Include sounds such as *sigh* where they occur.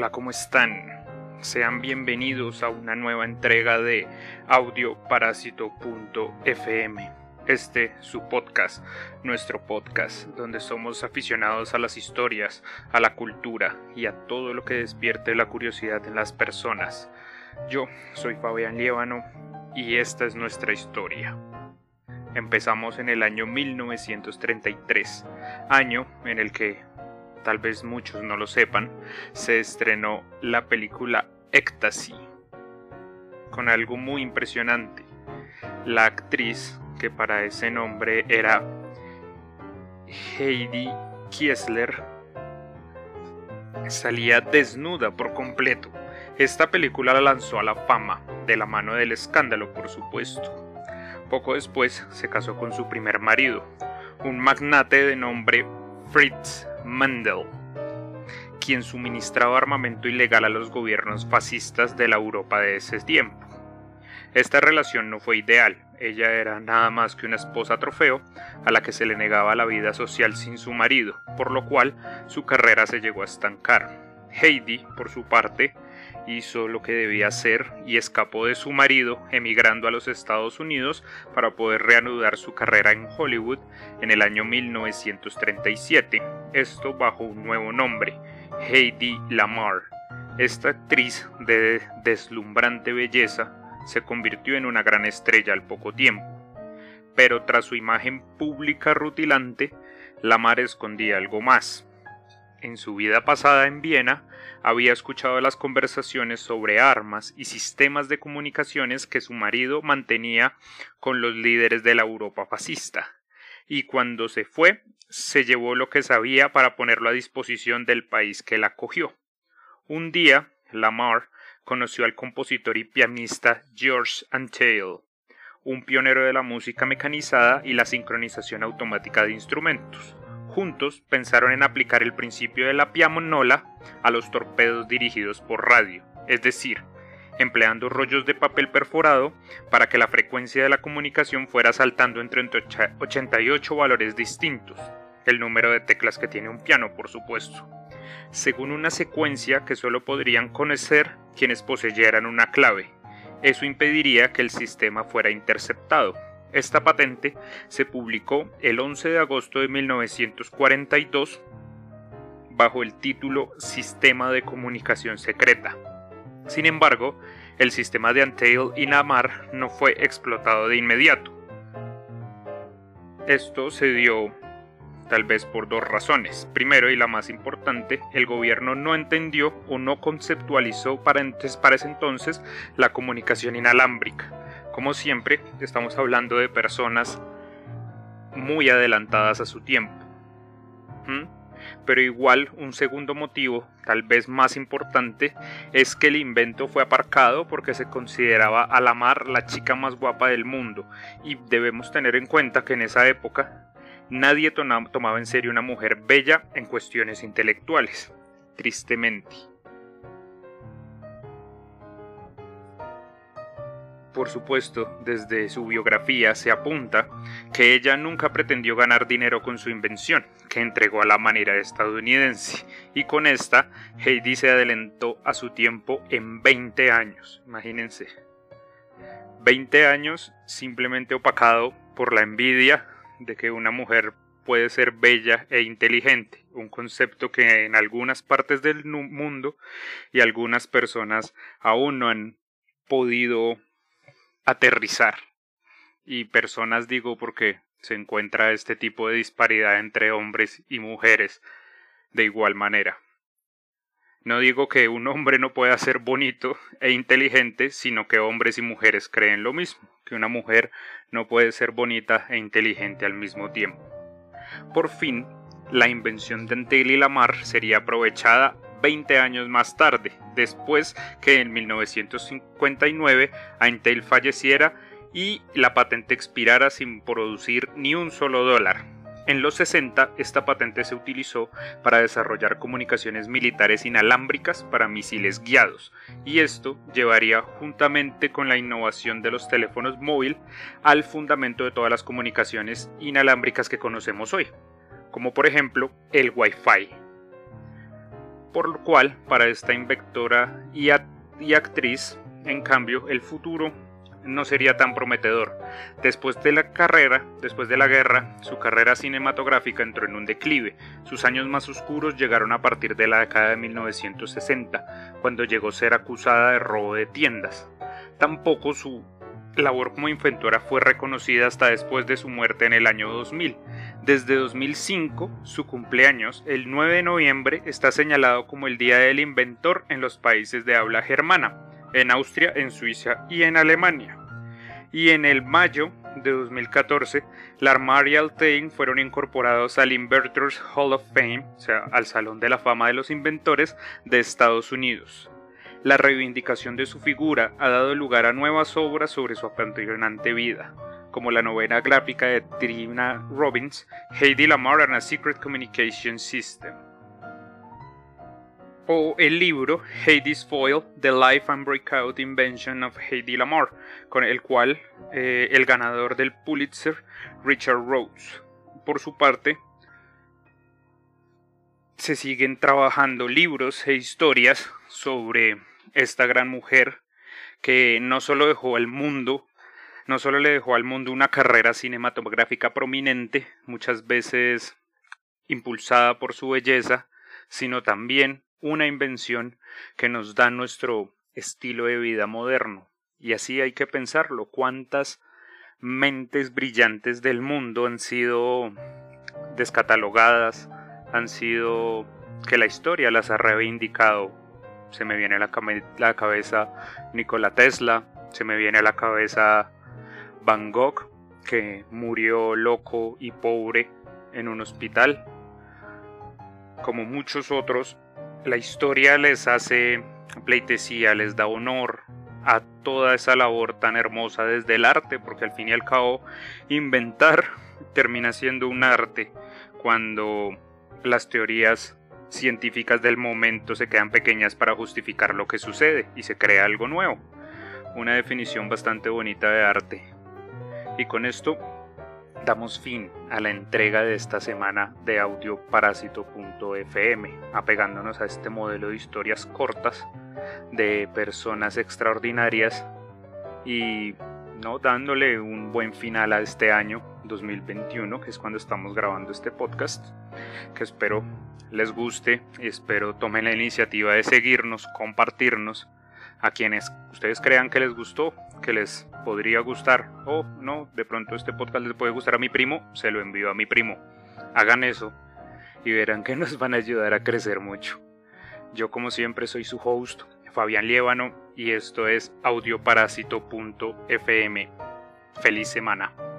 Hola, ¿cómo están? Sean bienvenidos a una nueva entrega de audioparásito.fm. Este, su podcast, nuestro podcast, donde somos aficionados a las historias, a la cultura y a todo lo que despierte la curiosidad en las personas. Yo soy Fabián Liévano y esta es nuestra historia. Empezamos en el año 1933, año en el que tal vez muchos no lo sepan, se estrenó la película Ecstasy, con algo muy impresionante. La actriz, que para ese nombre era Heidi Kiesler, salía desnuda por completo. Esta película la lanzó a la fama, de la mano del escándalo, por supuesto. Poco después se casó con su primer marido, un magnate de nombre Fritz Mandel, quien suministraba armamento ilegal a los gobiernos fascistas de la Europa de ese tiempo. Esta relación no fue ideal, ella era nada más que una esposa trofeo a la que se le negaba la vida social sin su marido, por lo cual su carrera se llegó a estancar. Heidi, por su parte, hizo lo que debía hacer y escapó de su marido emigrando a los Estados Unidos para poder reanudar su carrera en Hollywood en el año 1937, esto bajo un nuevo nombre, Heidi Lamar. Esta actriz de deslumbrante belleza se convirtió en una gran estrella al poco tiempo, pero tras su imagen pública rutilante, Lamar escondía algo más. En su vida pasada en Viena, había escuchado las conversaciones sobre armas y sistemas de comunicaciones que su marido mantenía con los líderes de la Europa fascista, y cuando se fue, se llevó lo que sabía para ponerlo a disposición del país que la acogió. Un día, Lamar conoció al compositor y pianista George Antheil, un pionero de la música mecanizada y la sincronización automática de instrumentos. Juntos pensaron en aplicar el principio de la pianola a los torpedos dirigidos por radio, es decir, empleando rollos de papel perforado para que la frecuencia de la comunicación fuera saltando entre 88 valores distintos, el número de teclas que tiene un piano, por supuesto, según una secuencia que solo podrían conocer quienes poseyeran una clave. Eso impediría que el sistema fuera interceptado. Esta patente se publicó el 11 de agosto de 1942 bajo el título Sistema de Comunicación Secreta. Sin embargo, el sistema de Antail y Namar no fue explotado de inmediato. Esto se dio tal vez por dos razones. Primero y la más importante, el gobierno no entendió o no conceptualizó para, para ese entonces la comunicación inalámbrica como siempre, estamos hablando de personas muy adelantadas a su tiempo. Pero igual un segundo motivo, tal vez más importante, es que el invento fue aparcado porque se consideraba a la mar la chica más guapa del mundo y debemos tener en cuenta que en esa época nadie tomaba en serio una mujer bella en cuestiones intelectuales, tristemente. Por supuesto, desde su biografía se apunta que ella nunca pretendió ganar dinero con su invención, que entregó a la manera estadounidense, y con esta Heidi se adelantó a su tiempo en 20 años, imagínense. 20 años simplemente opacado por la envidia de que una mujer puede ser bella e inteligente, un concepto que en algunas partes del mundo y algunas personas aún no han podido aterrizar. Y personas digo porque se encuentra este tipo de disparidad entre hombres y mujeres de igual manera. No digo que un hombre no pueda ser bonito e inteligente, sino que hombres y mujeres creen lo mismo, que una mujer no puede ser bonita e inteligente al mismo tiempo. Por fin, la invención de Antel y Lamar sería aprovechada 20 años más tarde, después que en 1959 Intel falleciera y la patente expirara sin producir ni un solo dólar. En los 60 esta patente se utilizó para desarrollar comunicaciones militares inalámbricas para misiles guiados, y esto llevaría juntamente con la innovación de los teléfonos móviles al fundamento de todas las comunicaciones inalámbricas que conocemos hoy, como por ejemplo el Wi-Fi. Por lo cual para esta inventora y, y actriz, en cambio, el futuro no sería tan prometedor. Después de la carrera, después de la guerra, su carrera cinematográfica entró en un declive. Sus años más oscuros llegaron a partir de la década de 1960, cuando llegó a ser acusada de robo de tiendas. Tampoco su labor como inventora fue reconocida hasta después de su muerte en el año 2000. Desde 2005, su cumpleaños, el 9 de noviembre, está señalado como el Día del Inventor en los países de habla germana, en Austria, en Suiza y en Alemania. Y en el mayo de 2014, la Armada y Altain fueron incorporados al Invertors Hall of Fame, o sea, al Salón de la Fama de los Inventores de Estados Unidos. La reivindicación de su figura ha dado lugar a nuevas obras sobre su apasionante vida, como la novela gráfica de Trina Robbins, Heidi Lamar and a Secret Communication System, o el libro Hades Foil, The Life and Breakout Invention of Heidi Lamar, con el cual eh, el ganador del Pulitzer, Richard Rhodes. Por su parte, se siguen trabajando libros e historias sobre esta gran mujer que no solo dejó al mundo, no solo le dejó al mundo una carrera cinematográfica prominente, muchas veces impulsada por su belleza, sino también una invención que nos da nuestro estilo de vida moderno. Y así hay que pensarlo, cuántas mentes brillantes del mundo han sido descatalogadas, han sido que la historia las ha reivindicado se me viene a la, cabeza Nikola Tesla, se me viene a la cabeza Van Gogh, que murió loco y pobre en un hospital. Como muchos otros, la historia les hace pleitesía, les da honor a toda esa labor tan hermosa desde el arte, porque al fin y al cabo inventar *laughs* termina siendo un arte cuando las teorías científicas del momento se quedan pequeñas para justificar lo que sucede y se crea algo nuevo. Una definición bastante bonita de arte. Y con esto damos fin a la entrega de esta semana de audioparásito.fm, apegándonos a este modelo de historias cortas de personas extraordinarias y no dándole un buen final a este año 2021, que es cuando estamos grabando este podcast, que espero les guste y espero tomen la iniciativa de seguirnos, compartirnos a quienes ustedes crean que les gustó, que les podría gustar o no, de pronto este podcast les puede gustar a mi primo, se lo envío a mi primo. Hagan eso y verán que nos van a ayudar a crecer mucho. Yo como siempre soy su host, Fabián Liévano, y esto es audioparásito.fm. Feliz semana.